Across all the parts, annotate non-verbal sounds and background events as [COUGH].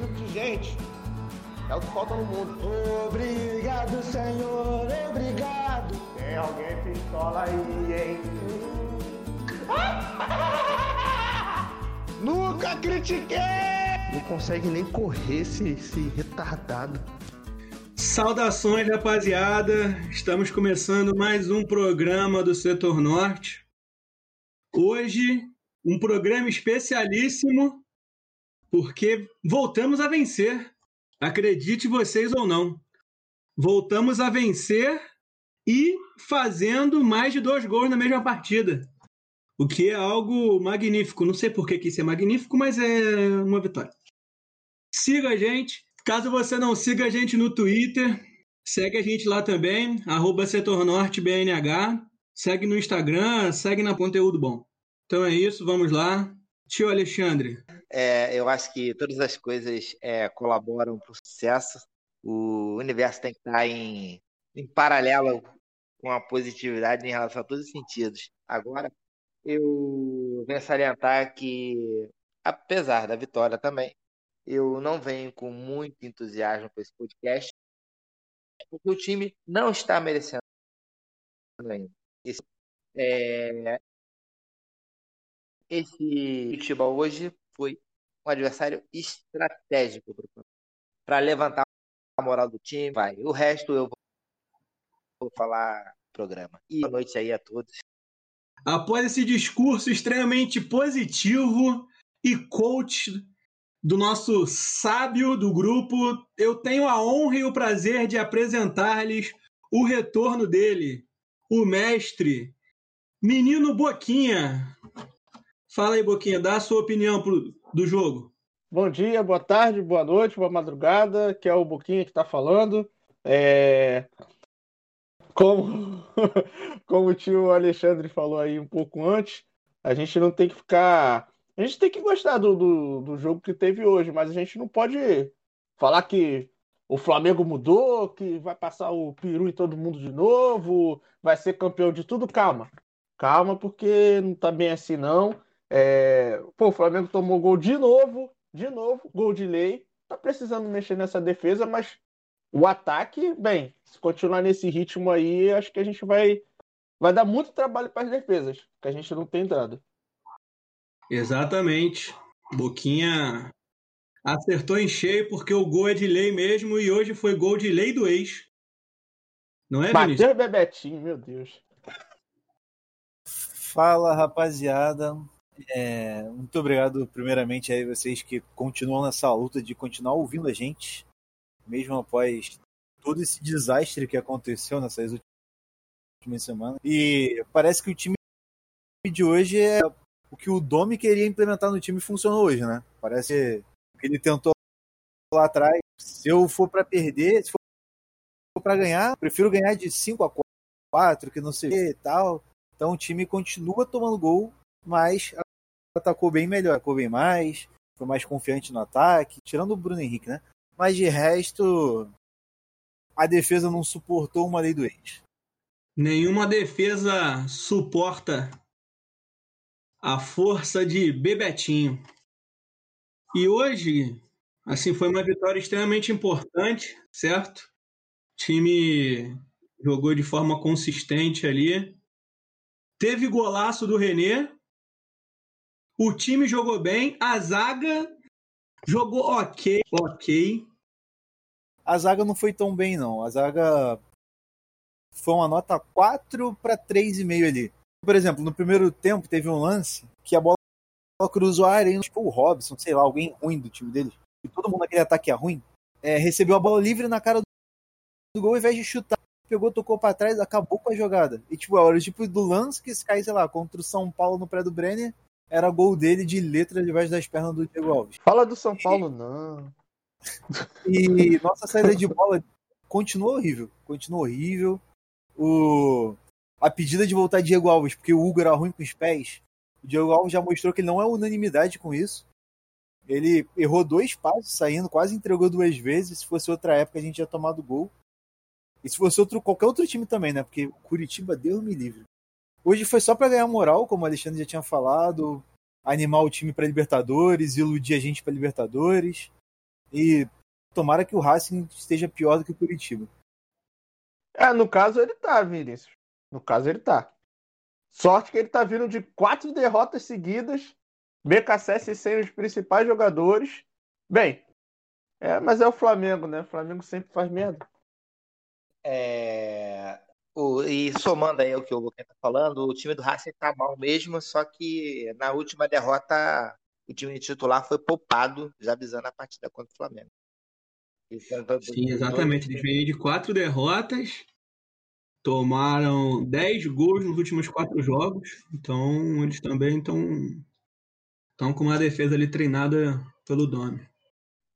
tipo de gente é o que falta no mundo. Obrigado, Senhor, obrigado. Tem alguém pistola aí, hein? [LAUGHS] Nunca critiquei! Não consegue nem correr esse, esse retardado. Saudações, rapaziada! Estamos começando mais um programa do Setor Norte. Hoje, um programa especialíssimo, porque voltamos a vencer. Acredite vocês ou não. Voltamos a vencer e fazendo mais de dois gols na mesma partida. O que é algo magnífico. Não sei por que isso é magnífico, mas é uma vitória. Siga a gente. Caso você não siga a gente no Twitter, segue a gente lá também, arroba setornortebnh. Segue no Instagram, segue na Conteúdo Bom. Então é isso, vamos lá. Tio Alexandre. É, eu acho que todas as coisas é, colaboram para o sucesso. O universo tem que estar em, em paralelo com a positividade em relação a todos os sentidos. Agora, eu venho salientar que, apesar da vitória também, eu não venho com muito entusiasmo para esse podcast, porque o time não está merecendo ainda. Esse, é, esse futebol hoje foi um adversário estratégico para levantar a moral do time. Vai. O resto eu vou falar no programa. E boa noite aí a todos. Após esse discurso extremamente positivo e coach do nosso sábio do grupo, eu tenho a honra e o prazer de apresentar-lhes o retorno dele, o mestre, menino Boquinha. Fala aí, Boquinha, dá a sua opinião pro, do jogo. Bom dia, boa tarde, boa noite, boa madrugada, que é o Boquinha que está falando. É... Como... [LAUGHS] Como o tio Alexandre falou aí um pouco antes, a gente não tem que ficar. A gente tem que gostar do, do, do jogo que teve hoje, mas a gente não pode falar que o Flamengo mudou, que vai passar o peru em todo mundo de novo, vai ser campeão de tudo. Calma, calma, porque não tá bem assim não. É... Pô, o Flamengo tomou gol de novo, de novo, gol de lei. Tá precisando mexer nessa defesa, mas o ataque, bem, se continuar nesse ritmo aí, acho que a gente vai, vai dar muito trabalho para as defesas, que a gente não tem dado. Exatamente. Boquinha acertou em cheio porque o gol é de lei mesmo e hoje foi gol de lei do ex. Não é, Bateu? Bebetinho, meu Deus. Fala, rapaziada. É, muito obrigado, primeiramente, aí vocês que continuam nessa luta de continuar ouvindo a gente, mesmo após todo esse desastre que aconteceu nessas últimas semanas. E parece que o time de hoje é o que o Domi queria implementar no time funcionou hoje, né? Parece que ele tentou lá atrás. Se eu for para perder, se for para ganhar, prefiro ganhar de 5 a 4, que não sei o que e tal. Então o time continua tomando gol, mas atacou bem melhor, atacou bem mais, foi mais confiante no ataque, tirando o Bruno Henrique, né? Mas de resto, a defesa não suportou uma lei do ex. Nenhuma defesa suporta a força de Bebetinho. E hoje, assim, foi uma vitória extremamente importante, certo? O time jogou de forma consistente ali. Teve golaço do René. O time jogou bem. A zaga jogou ok, ok. A zaga não foi tão bem, não. A zaga foi uma nota 4 para 3,5 ali. Por exemplo, no primeiro tempo teve um lance que a bola cruzou a área, tipo o Robson, sei lá, alguém ruim do time dele. E todo mundo naquele ataque é ruim. É, recebeu a bola livre na cara do gol, ao invés de chutar, pegou, tocou para trás, acabou com a jogada. E tipo, era o tipo do lance que se cai, sei lá, contra o São Paulo no pré do Brenner, era gol dele de letra debaixo das pernas do Diego Alves. Fala do São Paulo, não. E nossa saída de bola continua horrível. Continua horrível. O... A pedida de voltar Diego Alves, porque o Hugo era ruim com os pés. O Diego Alves já mostrou que ele não é unanimidade com isso. Ele errou dois passos saindo, quase entregou duas vezes. Se fosse outra época, a gente ia tomado gol. E se fosse outro, qualquer outro time também, né? Porque Curitiba deu me livre. Hoje foi só para ganhar moral, como o Alexandre já tinha falado, animar o time para Libertadores, iludir a gente para Libertadores. E tomara que o Racing esteja pior do que o Curitiba. É, no caso ele tá, Vinícius. No caso ele tá. Sorte que ele tá vindo de quatro derrotas seguidas, BKSS sem os principais jogadores. Bem, é, mas é o Flamengo, né? O Flamengo sempre faz merda. É, o- e somando aí o que o Lucas tá falando, o time do Racing tá mal mesmo, só que na última derrota o time titular foi poupado, já avisando a partida contra o Flamengo. Sim, exatamente. Eles vêm de quatro derrotas, tomaram 10 gols nos últimos quatro jogos, então eles também estão estão com uma defesa ali treinada pelo Domi.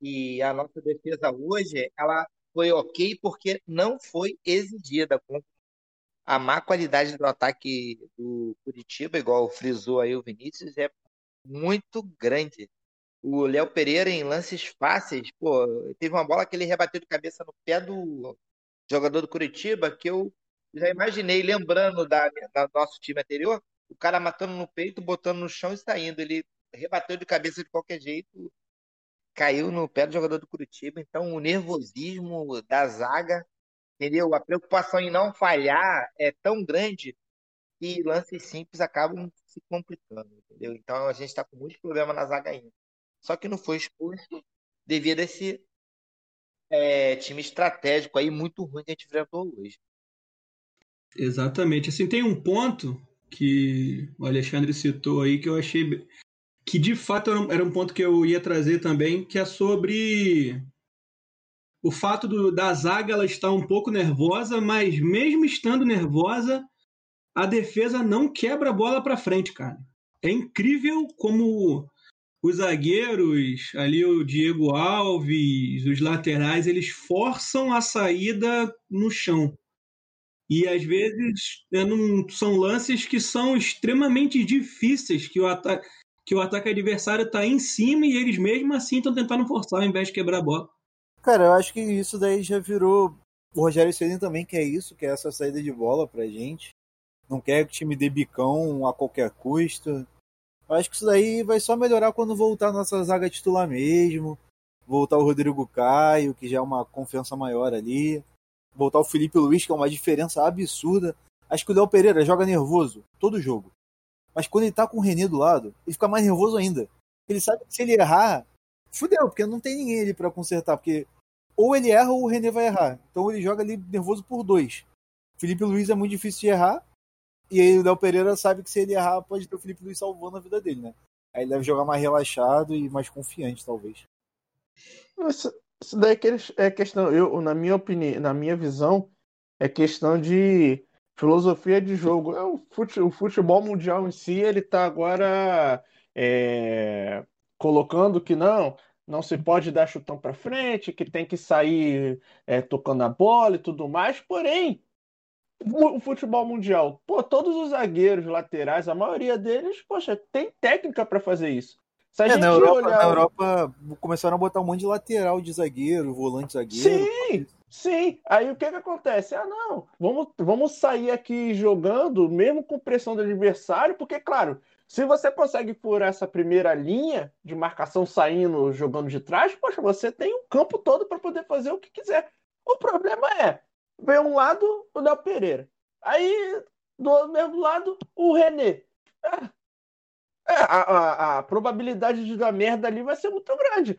E a nossa defesa hoje, ela foi ok porque não foi exigida. A má qualidade do ataque do Curitiba, igual frisou aí o Vinícius, é muito grande. O Léo Pereira, em lances fáceis, pô, teve uma bola que ele rebateu de cabeça no pé do jogador do Curitiba, que eu já imaginei, lembrando da, da nosso time anterior, o cara matando no peito, botando no chão e saindo. Ele rebateu de cabeça de qualquer jeito, caiu no pé do jogador do Curitiba. Então, o nervosismo da zaga, entendeu? A preocupação em não falhar é tão grande que lances simples acabam se complicando, entendeu? Então, a gente está com muitos problemas na zaga ainda. Só que não foi expulso devido a esse é, time estratégico aí muito ruim que a gente enfrentou hoje. Exatamente. Assim, tem um ponto que o Alexandre citou aí que eu achei que de fato era um, era um ponto que eu ia trazer também, que é sobre o fato do, da zaga ela estar um pouco nervosa, mas mesmo estando nervosa, a defesa não quebra a bola para frente, cara. É incrível como os zagueiros, ali o Diego Alves, os laterais, eles forçam a saída no chão. E às vezes é são lances que são extremamente difíceis, que o, ata que o ataque adversário está em cima e eles mesmo assim estão tentando forçar ao invés de quebrar a bola. Cara, eu acho que isso daí já virou. O Rogério Ceni também quer isso, quer essa saída de bola pra gente. Não quer que o time dê bicão a qualquer custo. Eu acho que isso daí vai só melhorar quando voltar nossa zaga titular mesmo. Voltar o Rodrigo Caio, que já é uma confiança maior ali. Voltar o Felipe Luiz, que é uma diferença absurda. Acho que o Léo Pereira joga nervoso todo jogo. Mas quando ele tá com o René do lado, ele fica mais nervoso ainda. Ele sabe que se ele errar, fudeu, porque não tem ninguém ali pra consertar. Porque ou ele erra ou o René vai errar. Então ele joga ali nervoso por dois. Felipe Luiz é muito difícil de errar. E aí o Léo Pereira sabe que se ele errar, pode ter o Felipe Luiz salvando a vida dele, né? Aí ele deve jogar mais relaxado e mais confiante, talvez. Isso, isso daí é é questão, eu, na minha opinião, na minha visão, é questão de filosofia de jogo. É o futebol mundial em si, ele tá agora é, colocando que não, não se pode dar chutão para frente, que tem que sair é, tocando a bola e tudo mais. Porém, o futebol mundial, pô, todos os zagueiros laterais, a maioria deles, poxa, tem técnica para fazer isso. É, na Europa, olhar na Europa começaram a botar um monte de lateral de zagueiro, volante zagueiro. Sim, sim. Aí o que que acontece? Ah, não, vamos, vamos sair aqui jogando, mesmo com pressão do adversário, porque, claro, se você consegue furar essa primeira linha de marcação saindo, jogando de trás, poxa, você tem um campo todo para poder fazer o que quiser. O problema é, vem um lado o Léo Pereira, aí do mesmo lado o René. Ah, é, a, a, a probabilidade de dar merda ali vai ser muito grande.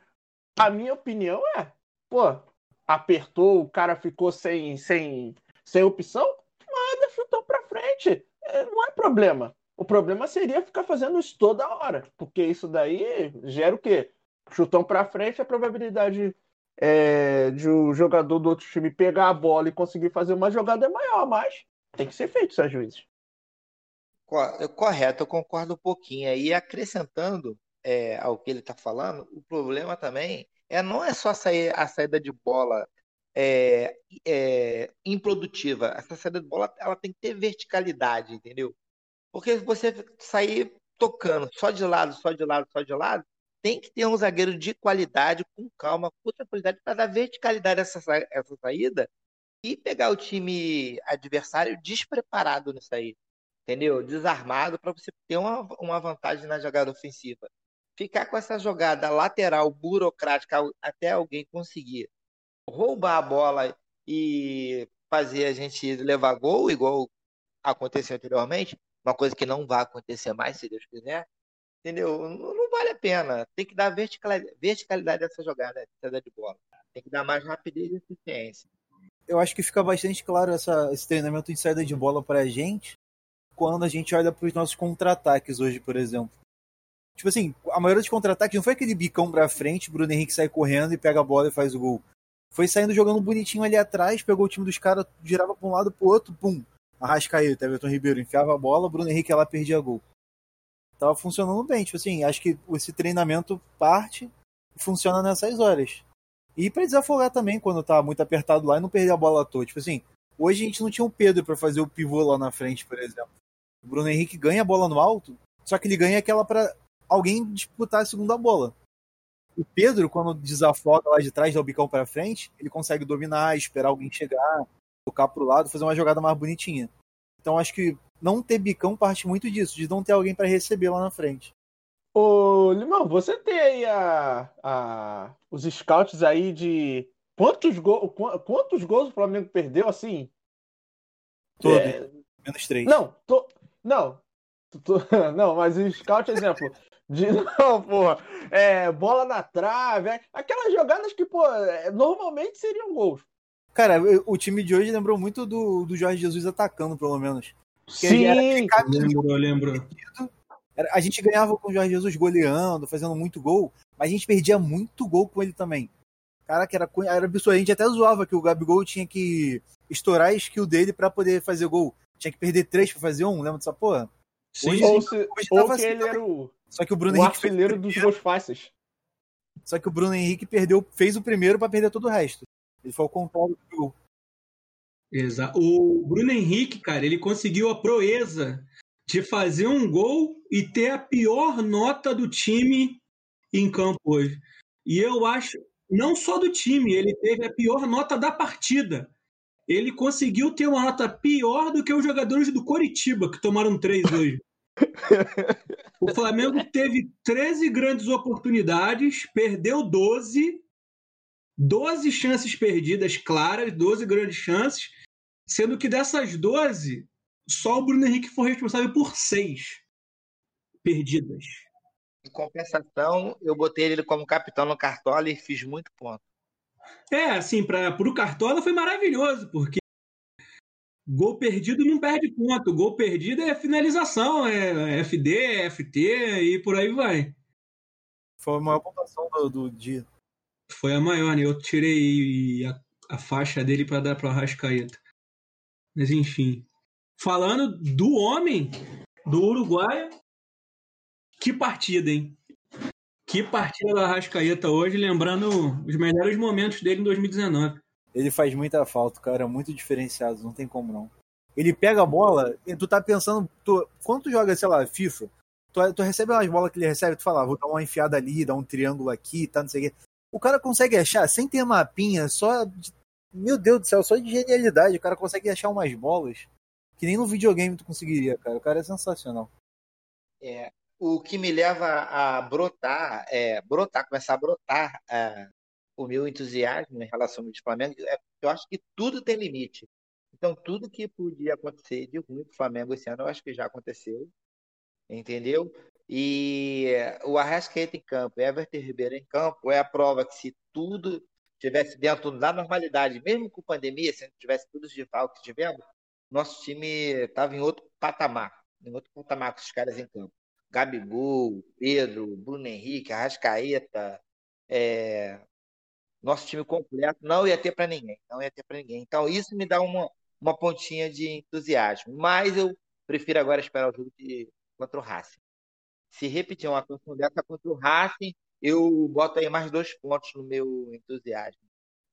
A minha opinião é, pô, apertou, o cara ficou sem, sem, sem opção, manda, chutou pra frente. É, não é problema. O problema seria ficar fazendo isso toda hora, porque isso daí gera o quê? Chutão pra frente, a probabilidade é, de o jogador do outro time pegar a bola e conseguir fazer uma jogada é maior, mas tem que ser feito, Sérgio juízes. Co- Correto, eu concordo um pouquinho. aí acrescentando é, ao que ele está falando, o problema também é não é só sair, a saída de bola é, é, improdutiva. Essa saída de bola ela tem que ter verticalidade, entendeu? Porque você sair tocando só de lado, só de lado, só de lado, tem que ter um zagueiro de qualidade, com calma, com tranquilidade, para dar verticalidade a essa, sa- essa saída e pegar o time adversário despreparado nisso aí entendeu? Desarmado para você ter uma, uma vantagem na jogada ofensiva. ficar com essa jogada lateral burocrática até alguém conseguir roubar a bola e fazer a gente levar gol, igual aconteceu anteriormente, uma coisa que não vai acontecer mais, se Deus quiser, entendeu? Não, não vale a pena. Tem que dar verticalidade, verticalidade dessa jogada, dessa de bola. Tem que dar mais rapidez e eficiência. Eu acho que fica bastante claro essa, esse treinamento de saída de bola pra gente quando a gente olha para os nossos contra-ataques hoje, por exemplo. Tipo assim, a maioria dos contra-ataques não foi aquele bicão pra frente, Bruno Henrique sai correndo e pega a bola e faz o gol. Foi saindo jogando bonitinho ali atrás, pegou o time dos caras, girava pra um lado pro outro, pum. Arrascaeta, Everton Ribeiro enfiava a bola, Bruno Henrique ela perdia gol. Tava funcionando bem, tipo assim, acho que esse treinamento parte funciona nessas horas. E para desafogar também quando tá muito apertado lá e não perder a bola à toa. Tipo assim, hoje a gente não tinha um Pedro para fazer o pivô lá na frente, por exemplo. O Bruno Henrique ganha a bola no alto, só que ele ganha aquela para alguém disputar a segunda bola. O Pedro, quando desafoga lá de trás, dá o bicão para frente, ele consegue dominar, esperar alguém chegar, tocar pro lado, fazer uma jogada mais bonitinha. Então acho que não ter bicão parte muito disso, de não ter alguém para receber lá na frente. Ô, Limão, você tem aí a, a, os scouts aí de quantos, go, quantos gols o Flamengo perdeu assim? Todos. É... Menos três. Não, to, não, to, [LAUGHS] não, mas o scout, exemplo, de [LAUGHS] não, porra, é, bola na trave, é, aquelas jogadas que, pô, é, normalmente seriam gols. Cara, o time de hoje lembrou muito do, do Jorge Jesus atacando, pelo menos. Sim, eu lembro. A gente ganhava com o Jorge Jesus goleando, fazendo muito gol, mas a gente perdia muito gol com ele também. Cara, que era, era absurdo. A gente até zoava que o Gabigol tinha que estourar a skill dele para poder fazer gol. Tinha que perder três para fazer um, lembra dessa porra? Sim, hoje, ou, se, hoje ou que assim ele era o, Só que o Bruno o Henrique artilheiro dos gols fáceis. Só que o Bruno Henrique perdeu, fez o primeiro para perder todo o resto. Ele foi ao contrário do. Exato. O Bruno Henrique, cara, ele conseguiu a proeza de fazer um gol e ter a pior nota do time em campo hoje. E eu acho, não só do time, ele teve a pior nota da partida. Ele conseguiu ter uma nota pior do que os jogadores do Coritiba, que tomaram três [LAUGHS] hoje. o Flamengo teve 13 grandes oportunidades, perdeu 12 12 chances perdidas claras, 12 grandes chances, sendo que dessas 12, só o Bruno Henrique foi responsável por 6 perdidas. Em compensação, eu botei ele como capitão no Cartola e fiz muito ponto. É, assim, para o Cartola foi maravilhoso, porque gol perdido não perde ponto. Gol perdido é finalização, é FD, é FT e por aí vai. Foi a maior pontuação do, do dia foi a maior, né? Eu tirei a, a faixa dele para dar para o Arrascaeta. Mas enfim. Falando do homem, do Uruguai, que partida, hein? Que partida do Arrascaeta hoje, lembrando os melhores momentos dele em 2019. Ele faz muita falta, cara, muito diferenciado, não tem como não. Ele pega a bola e tu tá pensando, tu, quando tu joga, sei lá, FIFA, tu, tu recebe umas bolas que ele recebe, tu fala, ah, vou dar uma enfiada ali, dar um triângulo aqui, tá, não sei o quê. O cara consegue achar, sem ter mapinha, só. De... Meu Deus do céu, só de genialidade. O cara consegue achar umas bolas que nem no videogame tu conseguiria, cara. O cara é sensacional. É, o que me leva a brotar, é, brotar, começar a brotar é, o meu entusiasmo em relação ao Flamengo, é eu acho que tudo tem limite. Então, tudo que podia acontecer de ruim para o Flamengo esse ano, eu acho que já aconteceu. Entendeu? E o Arrascaeta em campo, Everton Ribeiro em campo, é a prova que se tudo tivesse dentro da normalidade, mesmo com pandemia, se não tivesse tudo de falta que tivemos, nosso time estava em outro patamar, em outro patamar com os caras em campo. Gabigol, Pedro, Bruno Henrique, Arrascaeta, é... nosso time completo não ia ter para ninguém, não ia ter para ninguém. Então isso me dá uma, uma pontinha de entusiasmo, mas eu prefiro agora esperar o jogo de, contra o Racing se repetir uma atuação dessa contra o Racing, eu boto aí mais dois pontos no meu entusiasmo.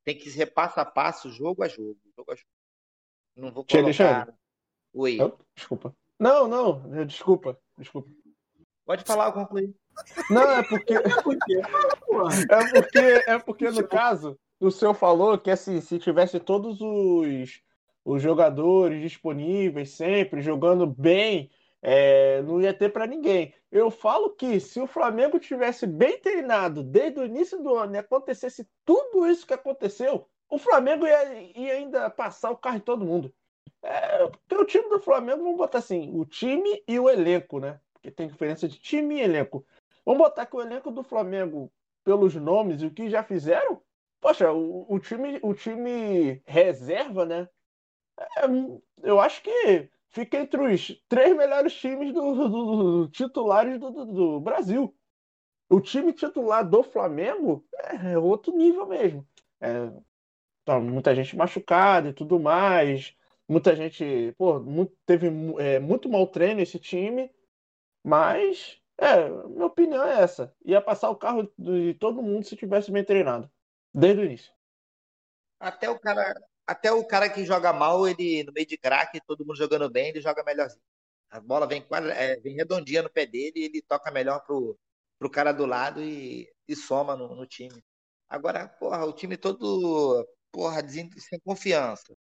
Tem que ser passo a passo, jogo a jogo. jogo, a jogo. Não vou colocar... Oi. desculpa. Não, não, desculpa, desculpa. Pode falar, eu concluí. Não, é porque. [LAUGHS] é porque, é porque no caso, o senhor falou que assim, se tivesse todos os, os jogadores disponíveis sempre, jogando bem, é, não ia ter para ninguém. Eu falo que se o Flamengo tivesse bem treinado desde o início do ano e acontecesse tudo isso que aconteceu, o Flamengo ia, ia ainda passar o carro em todo mundo. É, porque o time do Flamengo, vamos botar assim, o time e o elenco, né? Porque tem diferença de time e elenco. Vamos botar que o elenco do Flamengo, pelos nomes e o que já fizeram, poxa, o, o time, o time reserva, né? É, eu acho que fica entre os três melhores times do, do, do titulares do, do, Brasil. O time titular do Flamengo é outro nível mesmo. É, tá, muita gente machucada e tudo mais. Muita gente, pô, muito, teve é, muito mau treino esse time, mas é, minha opinião é essa. Ia passar o carro de todo mundo se tivesse bem treinado. Desde o início. Até o cara, até o cara que joga mal, ele no meio de craque, todo mundo jogando bem, ele joga melhorzinho. A bola vem, quadra, é, vem redondinha no pé dele ele toca melhor pro, pro cara do lado e, e soma no, no time. Agora, porra, o time todo, porra, sem confiança.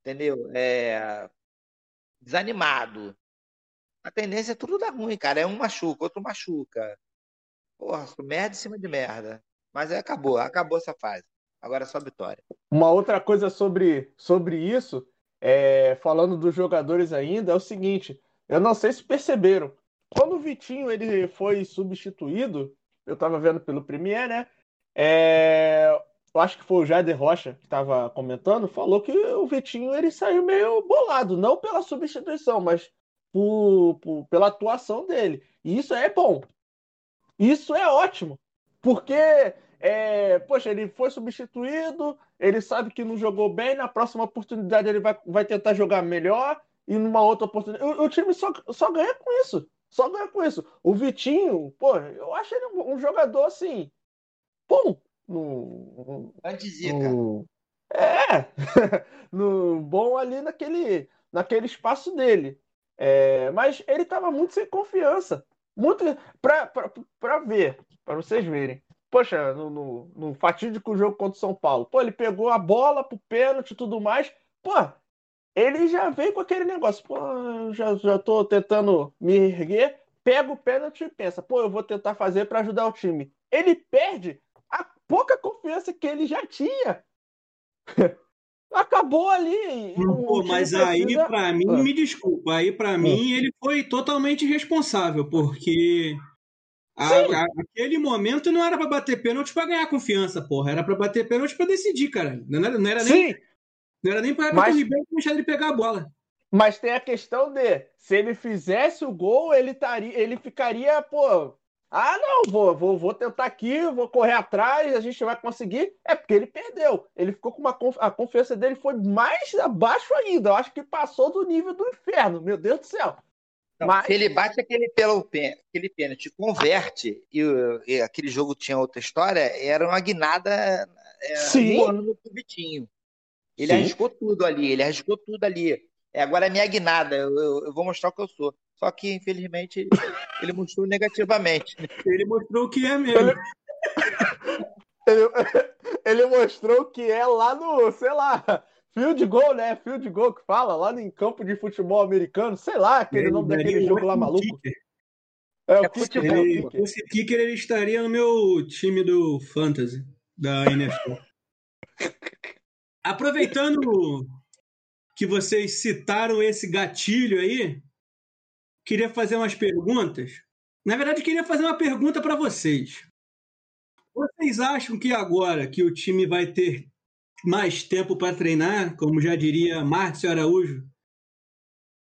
Entendeu? É, desanimado. A tendência é tudo dar ruim, cara. É um machuca, outro machuca. Porra, merda em cima de merda. Mas aí acabou, acabou essa fase. Agora é só vitória. Uma outra coisa sobre, sobre isso, é, falando dos jogadores ainda, é o seguinte: eu não sei se perceberam. Quando o Vitinho ele foi substituído, eu estava vendo pelo Premier, né? É, eu acho que foi o Jader Rocha que estava comentando, falou que o Vitinho ele saiu meio bolado, não pela substituição, mas por, por, pela atuação dele. E isso é bom. Isso é ótimo. Porque, é, poxa, ele foi substituído, ele sabe que não jogou bem, na próxima oportunidade ele vai, vai tentar jogar melhor, e numa outra oportunidade. O, o time só, só ganha com isso. Só ganha com isso. O Vitinho, pô, eu acho ele um, um jogador assim. Bom. No, Antizica. No, é! [LAUGHS] no, bom ali naquele, naquele espaço dele. É, mas ele estava muito sem confiança. Muito. Para ver, para vocês verem. Poxa, no, no, no, fatídico jogo contra o São Paulo, pô, ele pegou a bola pro pênalti e tudo mais. Pô, ele já veio com aquele negócio, pô, já, já tô tentando me erguer, pega o pênalti e pensa, pô, eu vou tentar fazer para ajudar o time. Ele perde a pouca confiança que ele já tinha. [LAUGHS] Acabou ali. Pô, mas aí, precisa... para mim, ah. me desculpa, aí para ah. mim ele foi totalmente responsável, porque a, a, aquele momento não era para bater pênalti para ganhar confiança, porra. Era para bater pênalti para decidir, cara. Não era, não era nem. Não era nem para mas... o Ribeiro deixar ele pegar a bola. Mas tem a questão de se ele fizesse o gol, ele, taria, ele ficaria, pô, ah, não, vou, vou, vou tentar aqui, vou correr atrás, a gente vai conseguir. É porque ele perdeu. Ele ficou com uma a confiança dele foi mais abaixo ainda. Eu acho que passou do nível do inferno. Meu Deus do céu. Mas... Se ele bate aquele, pelo, aquele pênalti, converte, e, e, aquele jogo tinha outra história, era uma guinada é, Sim. no Vitinho. Ele Sim. arriscou tudo ali, ele arriscou tudo ali. É, agora é minha guinada, eu, eu, eu, vou mostrar o que eu sou. Só que, infelizmente, ele mostrou negativamente. [LAUGHS] Ele mostrou o que é mesmo. [LAUGHS] Ele, ele mostrou o que é lá no, sei lá, field goal, né? Field goal que fala, lá em campo de futebol americano, sei lá, aquele nome daquele jogo lá maluco. É, o é futebol. Ele, esse kicker ele estaria no meu time do Fantasy, da NFL. Aproveitando que vocês citaram esse gatilho aí, queria fazer umas perguntas. Na verdade, queria fazer uma pergunta para vocês. Vocês acham que agora que o time vai ter mais tempo para treinar, como já diria Márcio Araújo,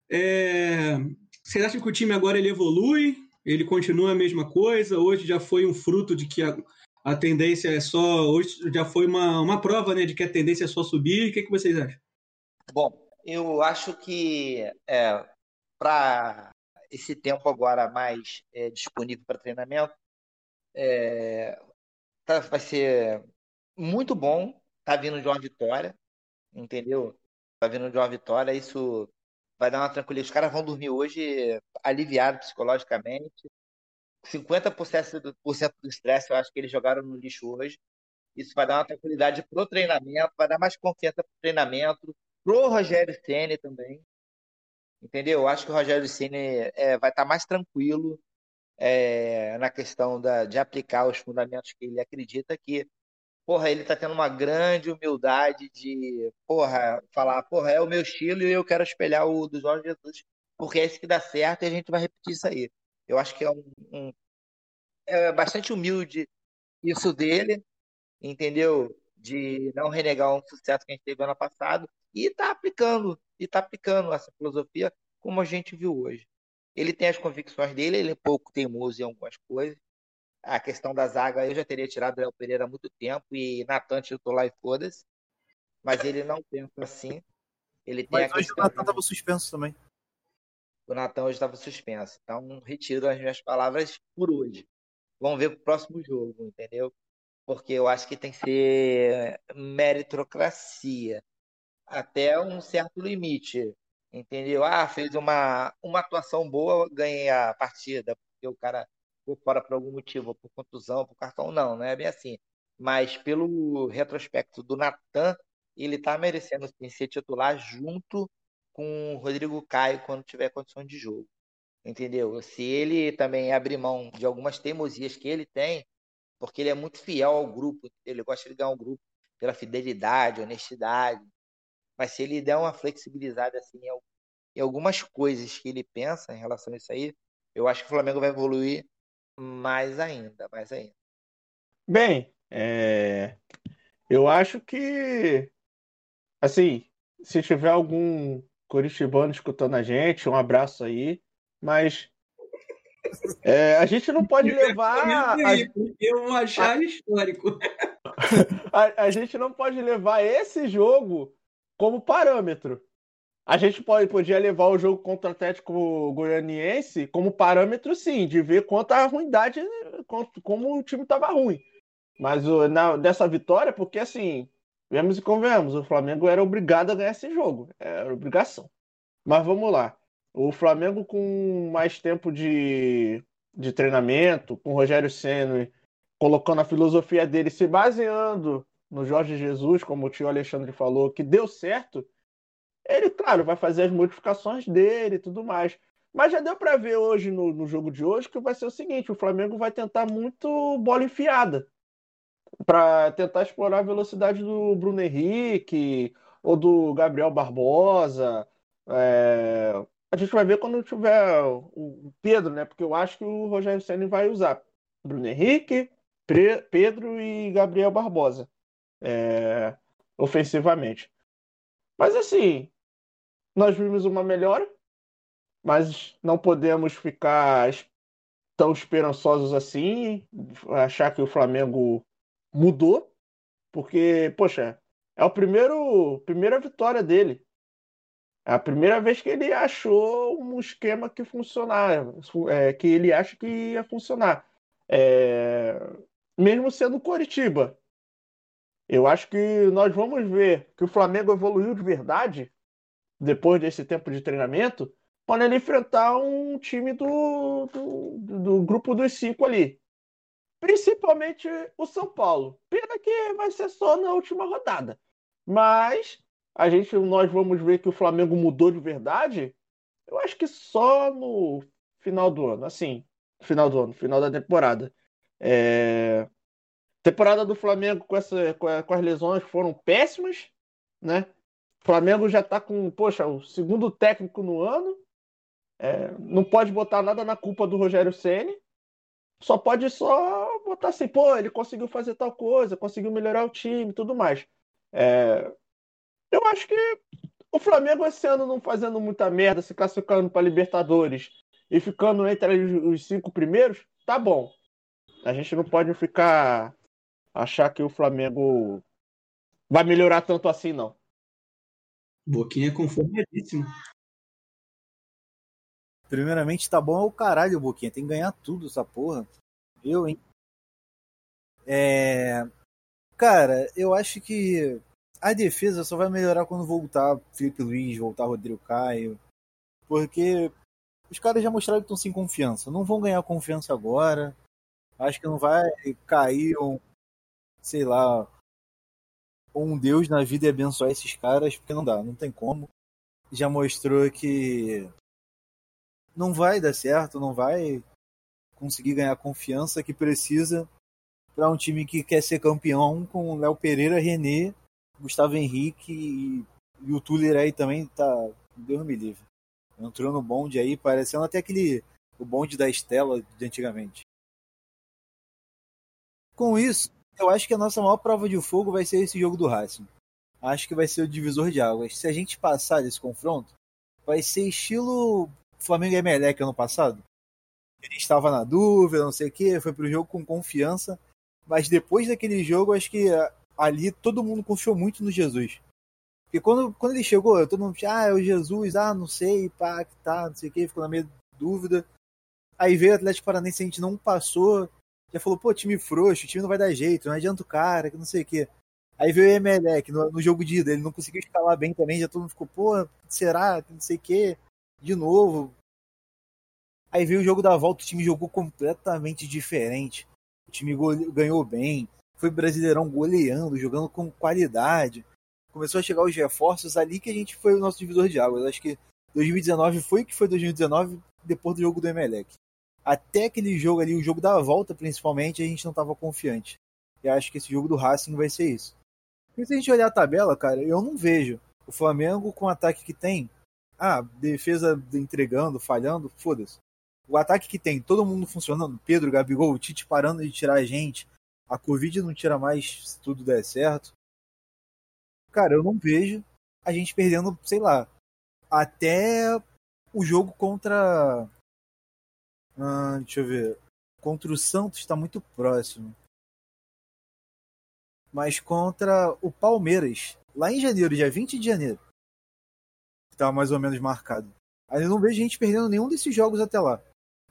é... vocês acham que o time agora ele evolui? Ele continua a mesma coisa? Hoje já foi um fruto de que a, a tendência é só. Hoje já foi uma, uma prova né, de que a tendência é só subir. O que, que vocês acham? Bom, eu acho que é, para esse tempo agora mais é, disponível para treinamento é, tá, vai ser muito bom. Tá vindo de uma vitória, entendeu? Tá vindo de uma vitória, isso vai dar uma tranquilidade. Os caras vão dormir hoje aliviados psicologicamente. 50% do, estresse eu acho que eles jogaram no lixo hoje. Isso vai dar uma tranquilidade pro treinamento, vai dar mais confiança pro treinamento, pro Rogério Ceni também. Entendeu? Eu acho que o Rogério Ceni é, vai estar mais tranquilo é, na questão da, de aplicar os fundamentos que ele acredita que, porra, ele está tendo uma grande humildade de, porra, falar, porra, é o meu estilo e eu quero espelhar o do Jorge Jesus, porque é isso que dá certo e a gente vai repetir isso aí. Eu acho que é um, um é bastante humilde isso dele, entendeu? De não renegar um sucesso que a gente teve ano passado e tá aplicando, e tá aplicando essa filosofia como a gente viu hoje. Ele tem as convicções dele, ele é pouco teimoso em algumas coisas. A questão da zaga, eu já teria tirado o Léo Pereira há muito tempo e Natan titular e foda-se. Mas ele não pensa assim. Ele tem Mas hoje o Natan estava suspenso também. O Natan hoje estava suspenso. Então, retiro as minhas palavras por hoje. Vamos ver pro próximo jogo, entendeu? Porque eu acho que tem que ser meritocracia até um certo limite, entendeu? Ah, fez uma, uma atuação boa, ganhei a partida, porque o cara foi fora por algum motivo, por contusão, por cartão, não, não é bem assim. Mas pelo retrospecto do Natan, ele está merecendo sim, ser titular junto com o Rodrigo Caio quando tiver condições de jogo. Entendeu? Se ele também abrir mão de algumas teimosias que ele tem, porque ele é muito fiel ao grupo, ele gosta de ganhar um grupo pela fidelidade, honestidade. Mas se ele der uma flexibilizada assim em algumas coisas que ele pensa em relação a isso aí, eu acho que o Flamengo vai evoluir mais ainda, mais ainda. Bem, é... eu acho que assim, se tiver algum Curitibano escutando a gente, um abraço aí. Mas é, a gente não pode [LAUGHS] levar. A... Eu vou achar a... histórico. [LAUGHS] A, a, gente não pode levar esse jogo como parâmetro. A gente pode, podia levar o jogo contra o Atlético Goianiense como parâmetro, sim, de ver quanta ruindade, como o time estava ruim. Mas na, dessa vitória, porque assim, vemos e convenhamos, o Flamengo era obrigado a ganhar esse jogo. Era obrigação. Mas vamos lá. O Flamengo com mais tempo de, de treinamento, com o Rogério Senna colocando a filosofia dele, se baseando no Jorge Jesus, como o tio Alexandre falou, que deu certo, ele, claro, vai fazer as modificações dele e tudo mais. Mas já deu para ver hoje, no, no jogo de hoje, que vai ser o seguinte: o Flamengo vai tentar muito bola enfiada para tentar explorar a velocidade do Bruno Henrique ou do Gabriel Barbosa. É, a gente vai ver quando tiver o Pedro, né? Porque eu acho que o Rogério Senna vai usar Bruno Henrique, Pedro e Gabriel Barbosa é, ofensivamente. Mas assim, nós vimos uma melhora, mas não podemos ficar tão esperançosos assim, achar que o Flamengo mudou, porque, poxa, é primeiro primeira vitória dele é a primeira vez que ele achou um esquema que funcionar, é, que ele acha que ia funcionar. É, mesmo sendo Coritiba. Eu acho que nós vamos ver que o Flamengo evoluiu de verdade depois desse tempo de treinamento quando ele enfrentar um time do, do, do grupo dos cinco ali. Principalmente o São Paulo. Pena que vai ser só na última rodada. Mas a gente nós vamos ver que o Flamengo mudou de verdade, eu acho que só no final do ano, assim, final do ano, final da temporada. É... Temporada do Flamengo com, essa, com, as lesões foram péssimas, né? O Flamengo já tá com, poxa, o segundo técnico no ano. É... não pode botar nada na culpa do Rogério Ceni. Só pode só botar assim, pô, ele conseguiu fazer tal coisa, conseguiu melhorar o time, tudo mais. É, eu acho que o Flamengo esse ano não fazendo muita merda, se classificando para Libertadores e ficando entre os cinco primeiros, tá bom. A gente não pode ficar achar que o Flamengo vai melhorar tanto assim, não. Boquinha conformadíssimo. Primeiramente, tá bom é o caralho, Boquinha. Tem que ganhar tudo essa porra. Eu, hein? É... Cara, eu acho que a defesa só vai melhorar quando voltar Felipe Luiz, voltar Rodrigo Caio. Porque os caras já mostraram que estão sem confiança. Não vão ganhar confiança agora. Acho que não vai cair um, sei lá, um Deus na vida e abençoar esses caras, porque não dá, não tem como. já mostrou que não vai dar certo, não vai conseguir ganhar a confiança que precisa para um time que quer ser campeão com Léo Pereira, René, Gustavo Henrique e, e o Tuller aí também tá. Deus me livre. Entrou no bonde aí, parecendo até aquele. o bonde da Estela de antigamente. Com isso, eu acho que a nossa maior prova de fogo vai ser esse jogo do Racing. Acho que vai ser o divisor de águas. Se a gente passar desse confronto, vai ser estilo Flamengo e Emelec ano passado. Ele estava na dúvida, não sei o que, foi pro jogo com confiança. Mas depois daquele jogo, acho que ali todo mundo confiou muito no Jesus. Porque quando, quando ele chegou, todo mundo ah, é o Jesus, ah, não sei, pá, que tá, não sei o que, ficou na meia dúvida. Aí veio o Atlético Paranaense, a gente não passou, já falou, pô, time frouxo, o time não vai dar jeito, não adianta o cara, que não sei o que. Aí veio o Emelec no, no jogo de ida, ele não conseguiu escalar bem também, já todo mundo ficou, pô, será, não sei o que, de novo. Aí veio o jogo da volta, o time jogou completamente diferente. O time ganhou bem, foi Brasileirão goleando, jogando com qualidade. Começou a chegar os reforços ali que a gente foi o nosso divisor de águas. Acho que 2019 foi o que foi 2019 depois do jogo do Emelec. Até aquele jogo ali, o jogo da volta principalmente, a gente não estava confiante. E acho que esse jogo do Racing vai ser isso. Porque se a gente olhar a tabela, cara, eu não vejo o Flamengo com o ataque que tem. Ah, defesa entregando, falhando, foda-se. O ataque que tem, todo mundo funcionando, Pedro, Gabigol, o Tite parando de tirar a gente, a Covid não tira mais se tudo der certo. Cara, eu não vejo a gente perdendo, sei lá, até o jogo contra. Ah, deixa eu ver. Contra o Santos está muito próximo. Mas contra o Palmeiras, lá em janeiro, dia 20 de janeiro, estava mais ou menos marcado. Aí eu não vejo a gente perdendo nenhum desses jogos até lá.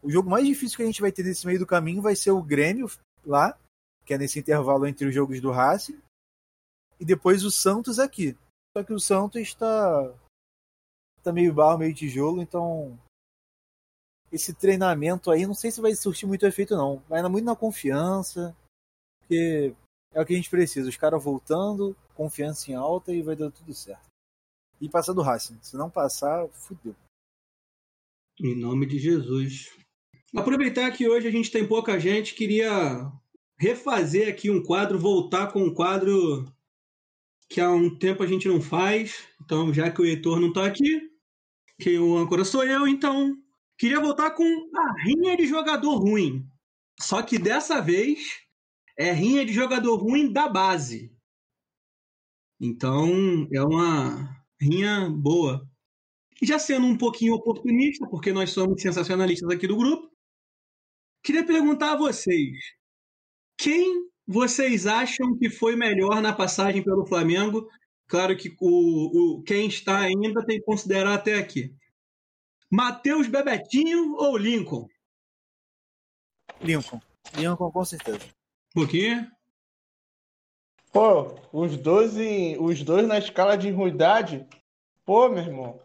O jogo mais difícil que a gente vai ter nesse meio do caminho vai ser o Grêmio lá, que é nesse intervalo entre os jogos do Racing, e depois o Santos aqui. Só que o Santos está tá meio barro, meio tijolo, então esse treinamento aí não sei se vai surtir muito efeito não. Vai muito na confiança, porque é o que a gente precisa. Os caras voltando, confiança em alta e vai dar tudo certo. E passar do Racing. Se não passar, fudeu. Em nome de Jesus. Aproveitar que hoje a gente tem pouca gente, queria refazer aqui um quadro, voltar com um quadro que há um tempo a gente não faz. Então, já que o Heitor não está aqui, que o âncora sou eu, então queria voltar com a rinha de jogador ruim. Só que dessa vez é rinha de jogador ruim da base. Então, é uma rinha boa. Já sendo um pouquinho oportunista, porque nós somos sensacionalistas aqui do grupo, queria perguntar a vocês: quem vocês acham que foi melhor na passagem pelo Flamengo? Claro que o, o quem está ainda tem que considerar até aqui. Matheus Bebetinho ou Lincoln? Lincoln. Lincoln, com certeza. Por quê? Pô, os dois, em, os dois na escala de ruidade. Pô, meu irmão.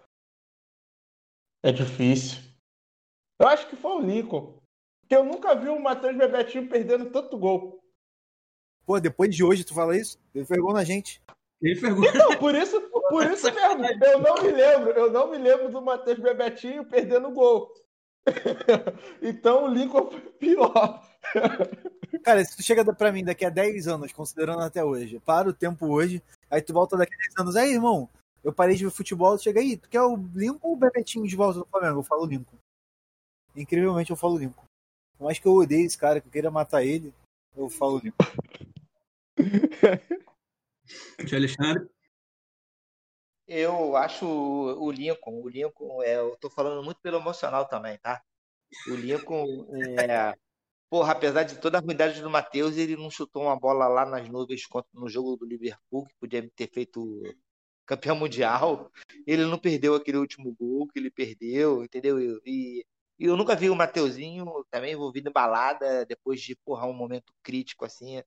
É difícil. Eu acho que foi o Lincoln. Porque eu nunca vi o Matheus Bebetinho perdendo tanto gol. Pô, depois de hoje tu fala isso? Ele foi gol na gente. Ele fergou. Então, por isso, por isso mesmo, eu não me lembro, eu não me lembro do Matheus Bebetinho perdendo gol. [LAUGHS] então o Lincoln foi pior. Cara, se tu chega pra mim daqui a 10 anos, considerando até hoje, para o tempo hoje, aí tu volta daqui a 10 anos, aí, irmão, eu parei de ver futebol, chega aí, tu quer o Lincoln ou o Bebetinho de volta do Flamengo? Eu falo Lincoln. Incrivelmente eu falo Lincoln. Por mais que eu odeie esse cara, que eu queira matar ele, eu falo Lincoln. Tio Alexandre? Eu acho o Lincoln, o Lincoln, é, eu tô falando muito pelo emocional também, tá? O Lincoln, é, porra, apesar de toda a ruindade do Matheus, ele não chutou uma bola lá nas nuvens no jogo do Liverpool, que podia ter feito campeão mundial. Ele não perdeu aquele último gol que ele perdeu, entendeu? E, e eu nunca vi o Mateuzinho também envolvido em balada depois de porra, um momento crítico assim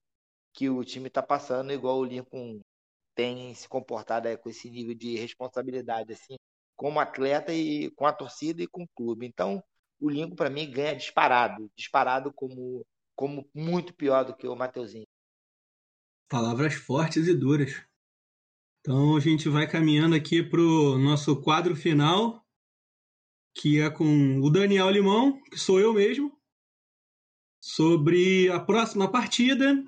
que o time está passando, igual o Lincoln tem se comportado é, com esse nível de responsabilidade, assim, como atleta e com a torcida e com o clube. Então, o Lincoln, para mim, ganha disparado, disparado como, como muito pior do que o Mateuzinho. Palavras fortes e duras. Então a gente vai caminhando aqui para o nosso quadro final, que é com o Daniel Limão, que sou eu mesmo, sobre a próxima partida,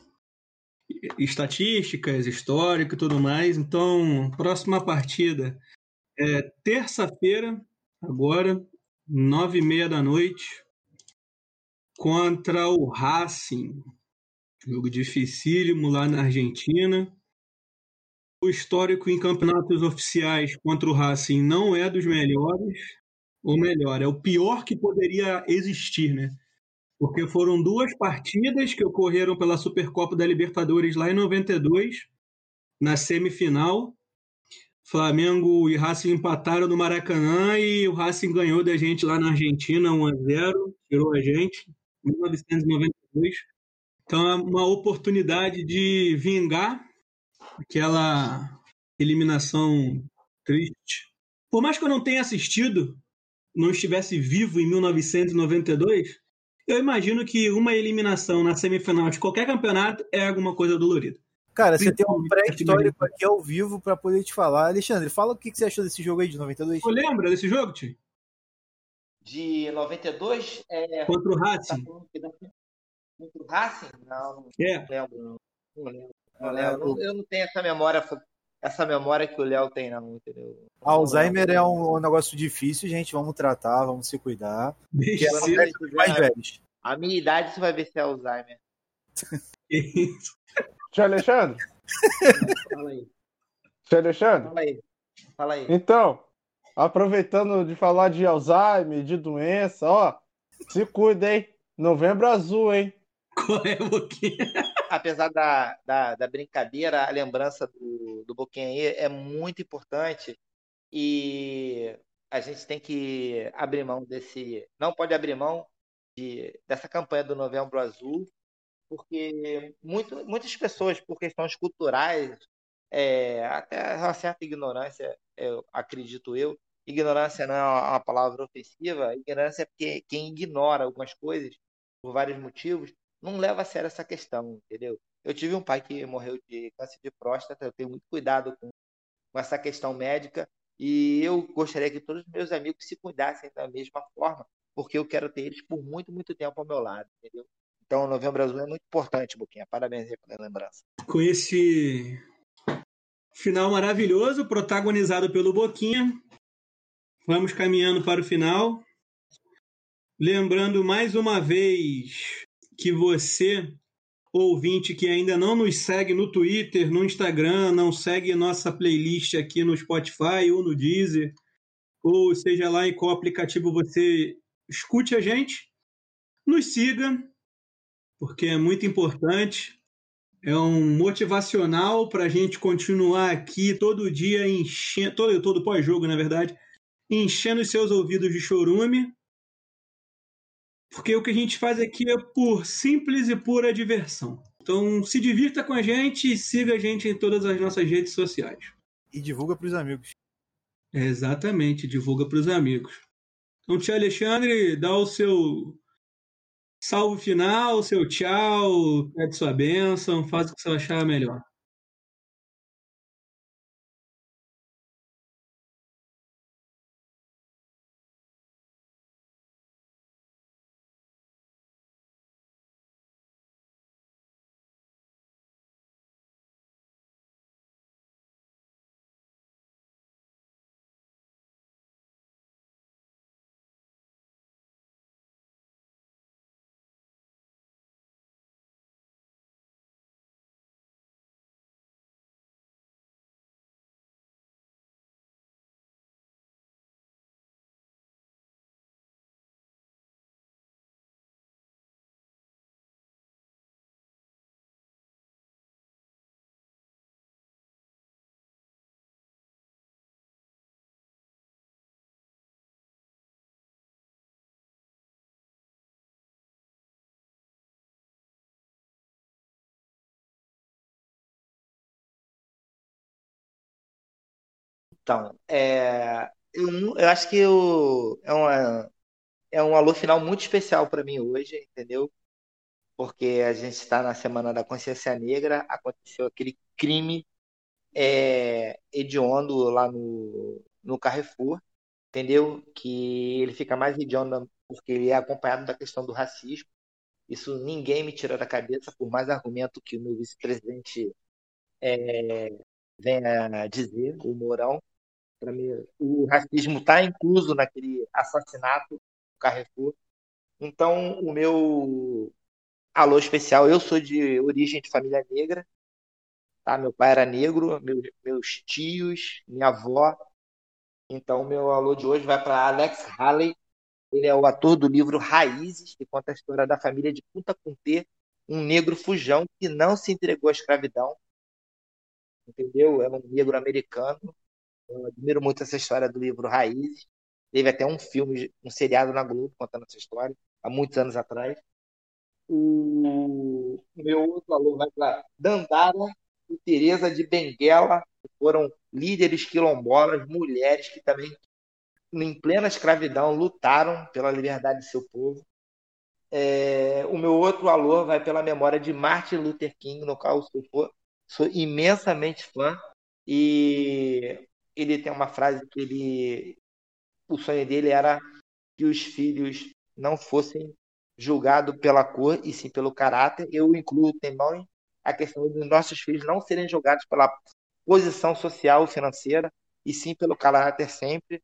estatísticas, histórico e tudo mais. Então, próxima partida é terça-feira, agora, nove e meia da noite, contra o Racing. Jogo dificílimo lá na Argentina. O histórico em campeonatos oficiais contra o Racing não é dos melhores, ou melhor, é o pior que poderia existir, né? Porque foram duas partidas que ocorreram pela Supercopa da Libertadores lá em 92, na semifinal. Flamengo e Racing empataram no Maracanã e o Racing ganhou da gente lá na Argentina 1 a 0, tirou a gente. 1992. Então é uma oportunidade de vingar aquela eliminação triste. Por mais que eu não tenha assistido, não estivesse vivo em 1992, eu imagino que uma eliminação na semifinal de qualquer campeonato é alguma coisa dolorida. Cara, você tem um pré-histórico aqui ao vivo para poder te falar. Alexandre, fala o que você achou desse jogo aí de 92. Você lembra desse jogo, Tio? de 92. É, Contra o Racing. Tá Contra o Racing? Não, não É. lembro. Não lembro. Não lembro. Eu não tenho essa memória, essa memória que o Léo tem, não, entendeu? Alzheimer é um, um negócio difícil, gente. Vamos tratar, vamos se cuidar. Deixa tiver Mais velhos. A minha idade você vai ver se é Alzheimer. Tio Alexandre? Fala aí. Tio Alexandre? Fala aí. Fala aí. Então, aproveitando de falar de Alzheimer, de doença, ó, se cuida, hein? Novembro azul, hein? É, Boquinha? [LAUGHS] apesar da, da, da brincadeira, a lembrança do, do Boquinha aí é muito importante e a gente tem que abrir mão desse. Não pode abrir mão de, dessa campanha do Novembro Azul, porque muito, muitas pessoas, por questões culturais, é, até uma certa ignorância, eu acredito eu, ignorância não é uma palavra ofensiva, ignorância é porque quem ignora algumas coisas por vários motivos não leva a sério essa questão, entendeu? Eu tive um pai que morreu de câncer de próstata, eu tenho muito cuidado com, com essa questão médica e eu gostaria que todos os meus amigos se cuidassem da mesma forma, porque eu quero ter eles por muito, muito tempo ao meu lado, entendeu? Então, Novembro Azul é muito importante, Boquinha. Parabéns aí pela lembrança. Com esse final maravilhoso, protagonizado pelo Boquinha, vamos caminhando para o final. Lembrando mais uma vez que você, ouvinte que ainda não nos segue no Twitter, no Instagram, não segue nossa playlist aqui no Spotify ou no Deezer, ou seja lá em qual aplicativo você escute a gente, nos siga, porque é muito importante. É um motivacional para a gente continuar aqui todo dia enchendo, todo, todo pós-jogo, na verdade, enchendo os seus ouvidos de chorume. Porque o que a gente faz aqui é por simples e pura diversão. Então se divirta com a gente e siga a gente em todas as nossas redes sociais. E divulga pros amigos. É, exatamente, divulga para os amigos. Então, tia Alexandre, dá o seu salve final, o seu tchau, pede sua bênção, faz o que você achar melhor. Então, é, eu, eu acho que eu, é, uma, é um alô final muito especial para mim hoje, entendeu? Porque a gente está na Semana da Consciência Negra, aconteceu aquele crime é, hediondo lá no, no Carrefour, entendeu? Que ele fica mais hediondo porque ele é acompanhado da questão do racismo. Isso ninguém me tira da cabeça, por mais argumento que o meu vice-presidente é, venha dizer, o Mourão. Para mim, o racismo está incluso naquele assassinato do Carrefour. Então, o meu alô especial, eu sou de origem de família negra, tá? Meu pai era negro, meu, meus tios, minha avó. Então, meu alô de hoje vai para Alex Haley. Ele é o ator do livro Raízes, que conta a história da família de Punta Cunter, um negro fujão que não se entregou à escravidão. Entendeu? É um negro americano. Eu admiro muito essa história do livro Raízes. Teve até um filme, um seriado na Globo contando essa história, há muitos anos atrás. O meu outro alô vai para Dandara e Teresa de Benguela, que foram líderes quilombolas, mulheres que também, em plena escravidão, lutaram pela liberdade de seu povo. É, o meu outro alô vai pela memória de Martin Luther King, no qual eu sou, sou imensamente fã. E ele tem uma frase que ele. O sonho dele era que os filhos não fossem julgados pela cor e sim pelo caráter. Eu incluo também a questão dos nossos filhos não serem julgados pela posição social ou financeira, e sim pelo caráter sempre.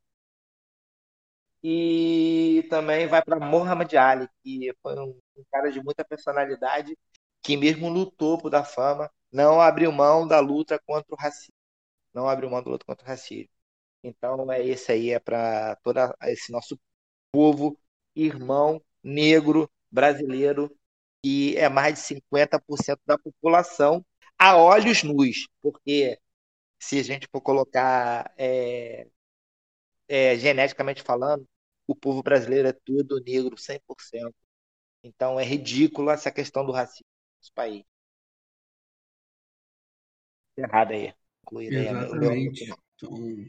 E também vai para Muhammad Ali, que foi um, um cara de muita personalidade, que mesmo no topo da fama, não abriu mão da luta contra o racismo. Não abriu mão da luta contra o racismo. Então, é esse aí é para todo esse nosso povo, irmão negro brasileiro, que é mais de 50% da população a olhos nus, porque se a gente for colocar é, é, geneticamente falando, o povo brasileiro é tudo negro 100%. Então é ridículo essa questão do racismo nesse país. Errado aí. Exatamente. Então,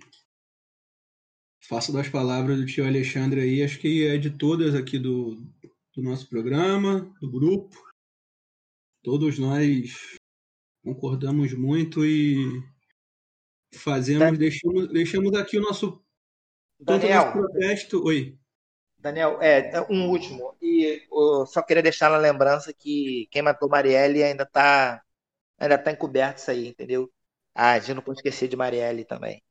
faço das palavras do tio Alexandre aí, acho que é de todas aqui do, do nosso programa, do grupo. Todos nós concordamos muito e fazemos, deixamos, deixamos aqui o nosso, Daniel, nosso protesto. Oi. Daniel, é, um último. E eu só queria deixar na lembrança que quem matou Marielle ainda está ainda tá encoberto isso aí, entendeu? Ah, a gente não pode esquecer de Marielle também.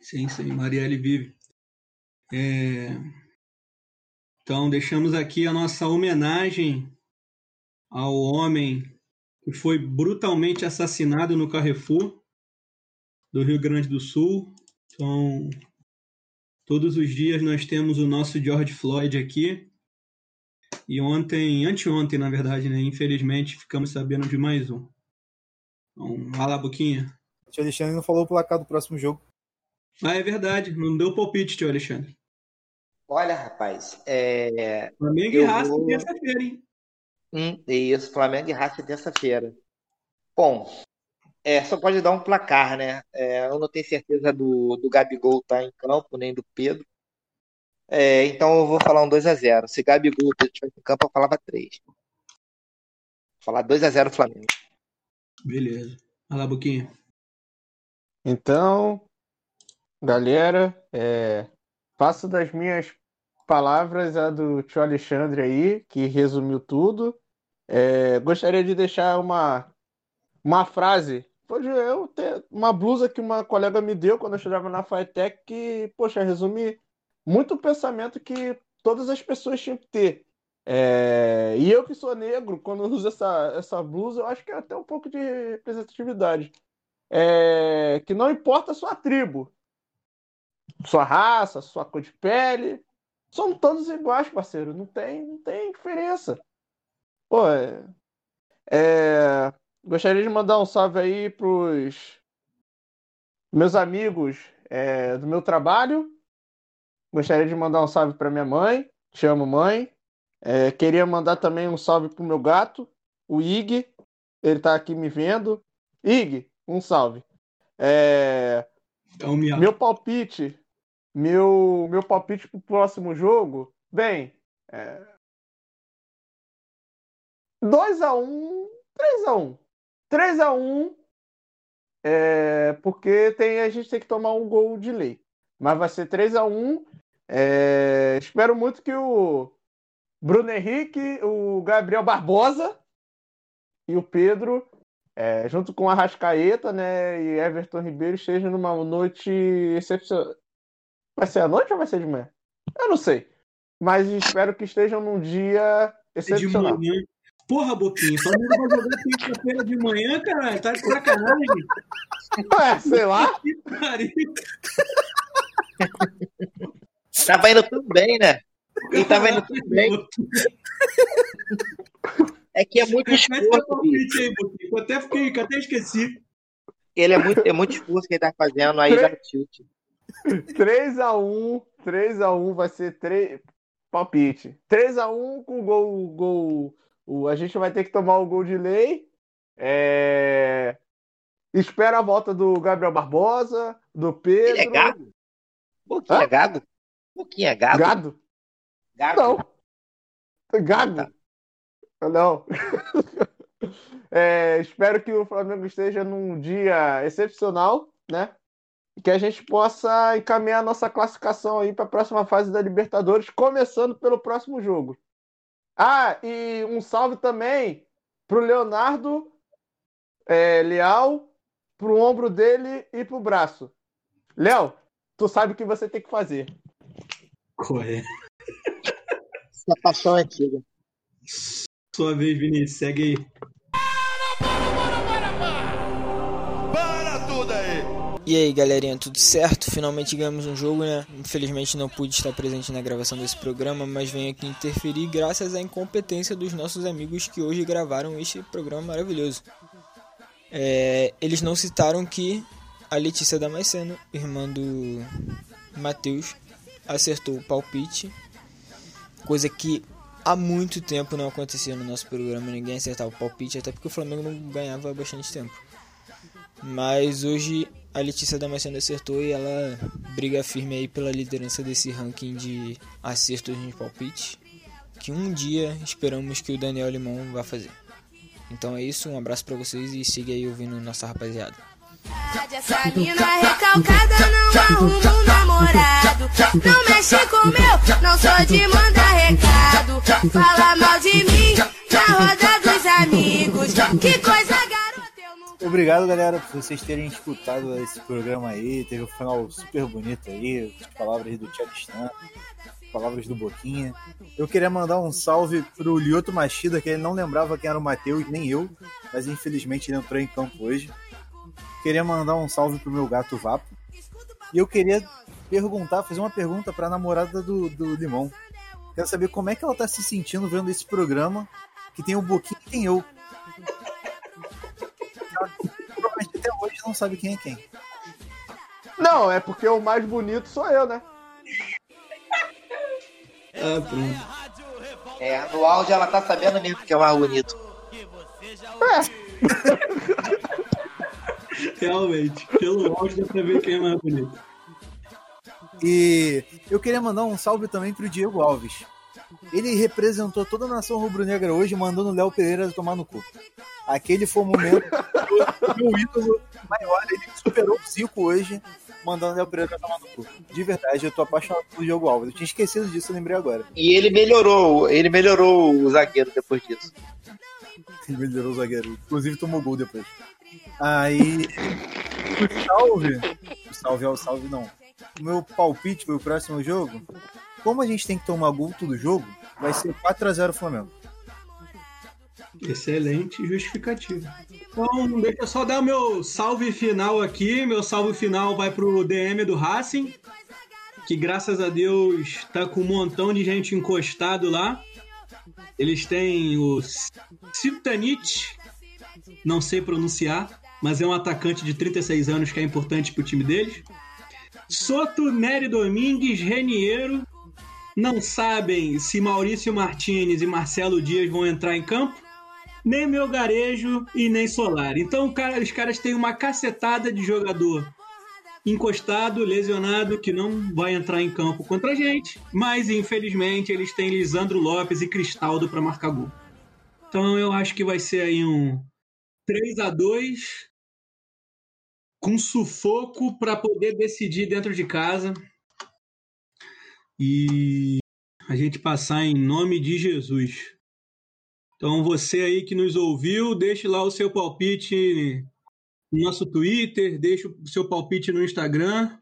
Sim, sim, Marielle vive. É... Então, deixamos aqui a nossa homenagem ao homem que foi brutalmente assassinado no Carrefour do Rio Grande do Sul. Então, todos os dias nós temos o nosso George Floyd aqui. E ontem, anteontem, na verdade, né? Infelizmente, ficamos sabendo de mais um. Então, vai lá, Boquinha. O tio Alexandre não falou o placar do próximo jogo. Ah, é verdade. Não deu palpite, tio Alexandre. Olha, rapaz, é... Flamengo e Racing vou... terça-feira, hein? Hum, isso, Flamengo e Racing terça-feira. Bom, é, só pode dar um placar, né? É, eu não tenho certeza do, do Gabigol estar tá em campo, nem do Pedro. É, então eu vou falar um 2x0. Se Gabigol e Pedro estivesse em campo, eu falava 3. Vou falar 2x0 Flamengo. Beleza. Lá, Boquinha. Então, galera, é, faço das minhas palavras a do tio Alexandre aí, que resumiu tudo. É, gostaria de deixar uma, uma frase. Pode eu ter uma blusa que uma colega me deu quando eu estudava na FITEC que, poxa, resume muito o pensamento que todas as pessoas tinham que ter. É, e eu que sou negro, quando uso essa, essa blusa, eu acho que é até um pouco de representatividade. É, que não importa a sua tribo, sua raça, sua cor de pele, Somos todos iguais, parceiro. Não tem, não tem diferença. Pô, é... é... gostaria de mandar um salve aí pros meus amigos é, do meu trabalho. Gostaria de mandar um salve para minha mãe. Te amo, mãe. É, queria mandar também um salve pro meu gato, o Ig. Ele tá aqui me vendo. Ig, um salve. É... Então, meu palpite meu, meu palpite pro próximo jogo, bem, é... 2x1, 3x1. 3x1 é, porque tem, a gente tem que tomar um gol de lei. Mas vai ser 3 a 1 é, Espero muito que o Bruno Henrique, o Gabriel Barbosa e o Pedro, é, junto com a Rascaeta né, e Everton Ribeiro, estejam numa noite excepcional. Vai ser à noite ou vai ser de manhã? Eu não sei. Mas espero que estejam num dia De excepcional. manhã. Porra, Boquinho, o Flamengo vai jogar quinta-feira de manhã, caralho. Tá de sacanagem. Ué, sei lá. Que pariu. Tava indo tudo bem, né? E tava indo tudo bem. É que é muito esforço. Eu até fiquei, eu até esqueci. Ele é muito, é muito esforço que ele tá fazendo aí dá tilt. 3x1, 3x1 vai ser 3. Palpite. 3x1 com gol. gol o, a gente vai ter que tomar o gol de lei. É... Espera a volta do Gabriel Barbosa, do Pedro. Ele é gado? Pouquinho Hã? é gado? Pouquinho é gado? Gado? Gado? Não. Gado? Não. [LAUGHS] É, espero que o Flamengo esteja num dia excepcional, né? E que a gente possa encaminhar nossa classificação aí para a próxima fase da Libertadores, começando pelo próximo jogo. Ah, e um salve também pro Leonardo é, Leal, pro ombro dele e pro braço. Léo, tu sabe o que você tem que fazer. Corre. Essa paixão antiga. Sua vez, Vinícius. Segue aí. E aí, galerinha, tudo certo? Finalmente ganhamos um jogo, né? Infelizmente não pude estar presente na gravação desse programa, mas venho aqui interferir graças à incompetência dos nossos amigos que hoje gravaram este programa maravilhoso. É, eles não citaram que a Letícia Damasceno, irmã do Matheus, acertou o palpite, coisa que há muito tempo não acontecia no nosso programa, ninguém acertava o palpite, até porque o Flamengo não ganhava há bastante tempo. Mas hoje a Letícia Damasceno acertou e ela briga firme aí pela liderança desse ranking de acertos de palpite. Que um dia esperamos que o Daniel Limão vá fazer. Então é isso, um abraço pra vocês e siga aí ouvindo nossa rapaziada. Essa mina recalcada não arruma um namorado. Não mexe com meu, não sou de mandar recado. Fala mal de mim na roda dos amigos. Que coisa garota, eu nunca. Obrigado, galera, por vocês terem escutado esse programa aí. Teve um final super bonito aí, as palavras do Stan, palavras do Boquinha. Eu queria mandar um salve pro Lioto Machida, que ele não lembrava quem era o Matheus, nem eu, mas infelizmente ele entrou em campo hoje. Queria mandar um salve pro meu gato Vapo. E eu queria perguntar, fazer uma pergunta pra namorada do, do Limão. Quero saber como é que ela tá se sentindo vendo esse programa que tem o Boquinha e tem eu. Ela provavelmente até hoje não sabe quem é quem. Não, é porque o mais bonito sou eu, né? Ah, pronto. É, no áudio ela tá sabendo mesmo que é o mais bonito. [LAUGHS] Realmente. Pelo áudio dá pra ver quem é mais bonito. E eu queria mandar um salve também pro Diego Alves. Ele representou toda a nação rubro-negra hoje, mandando o Léo Pereira tomar no cu. Aquele foi o momento do meu ídolo maior. Ele superou o Zico hoje, mandando o Léo Pereira tomar no cu. De verdade, eu tô apaixonado pelo Diego Alves. Eu tinha esquecido disso, eu lembrei agora. E ele melhorou, ele melhorou o zagueiro depois disso. Ele melhorou o zagueiro. Inclusive tomou gol depois. Aí. O salve. O salve é o salve, não. O meu palpite pro próximo jogo. Como a gente tem que tomar gol todo jogo, vai ser 4x0 Flamengo. Excelente justificativa. Então, deixa eu só dar o meu salve final aqui. Meu salve final vai pro DM do Racing, que graças a Deus tá com um montão de gente encostado lá. Eles têm o Sitanich, não sei pronunciar, mas é um atacante de 36 anos que é importante pro time deles. Soto, Nery Domingues, Reniero. Não sabem se Maurício Martinez e Marcelo Dias vão entrar em campo nem meu garejo e nem solar. Então, cara, os caras têm uma cacetada de jogador encostado, lesionado, que não vai entrar em campo contra a gente, mas infelizmente eles têm Lisandro Lopes e Cristaldo para marcar gol. Então eu acho que vai ser aí um 3 a 2 com sufoco para poder decidir dentro de casa e a gente passar em nome de Jesus. Então, você aí que nos ouviu, deixe lá o seu palpite no nosso Twitter, deixe o seu palpite no Instagram.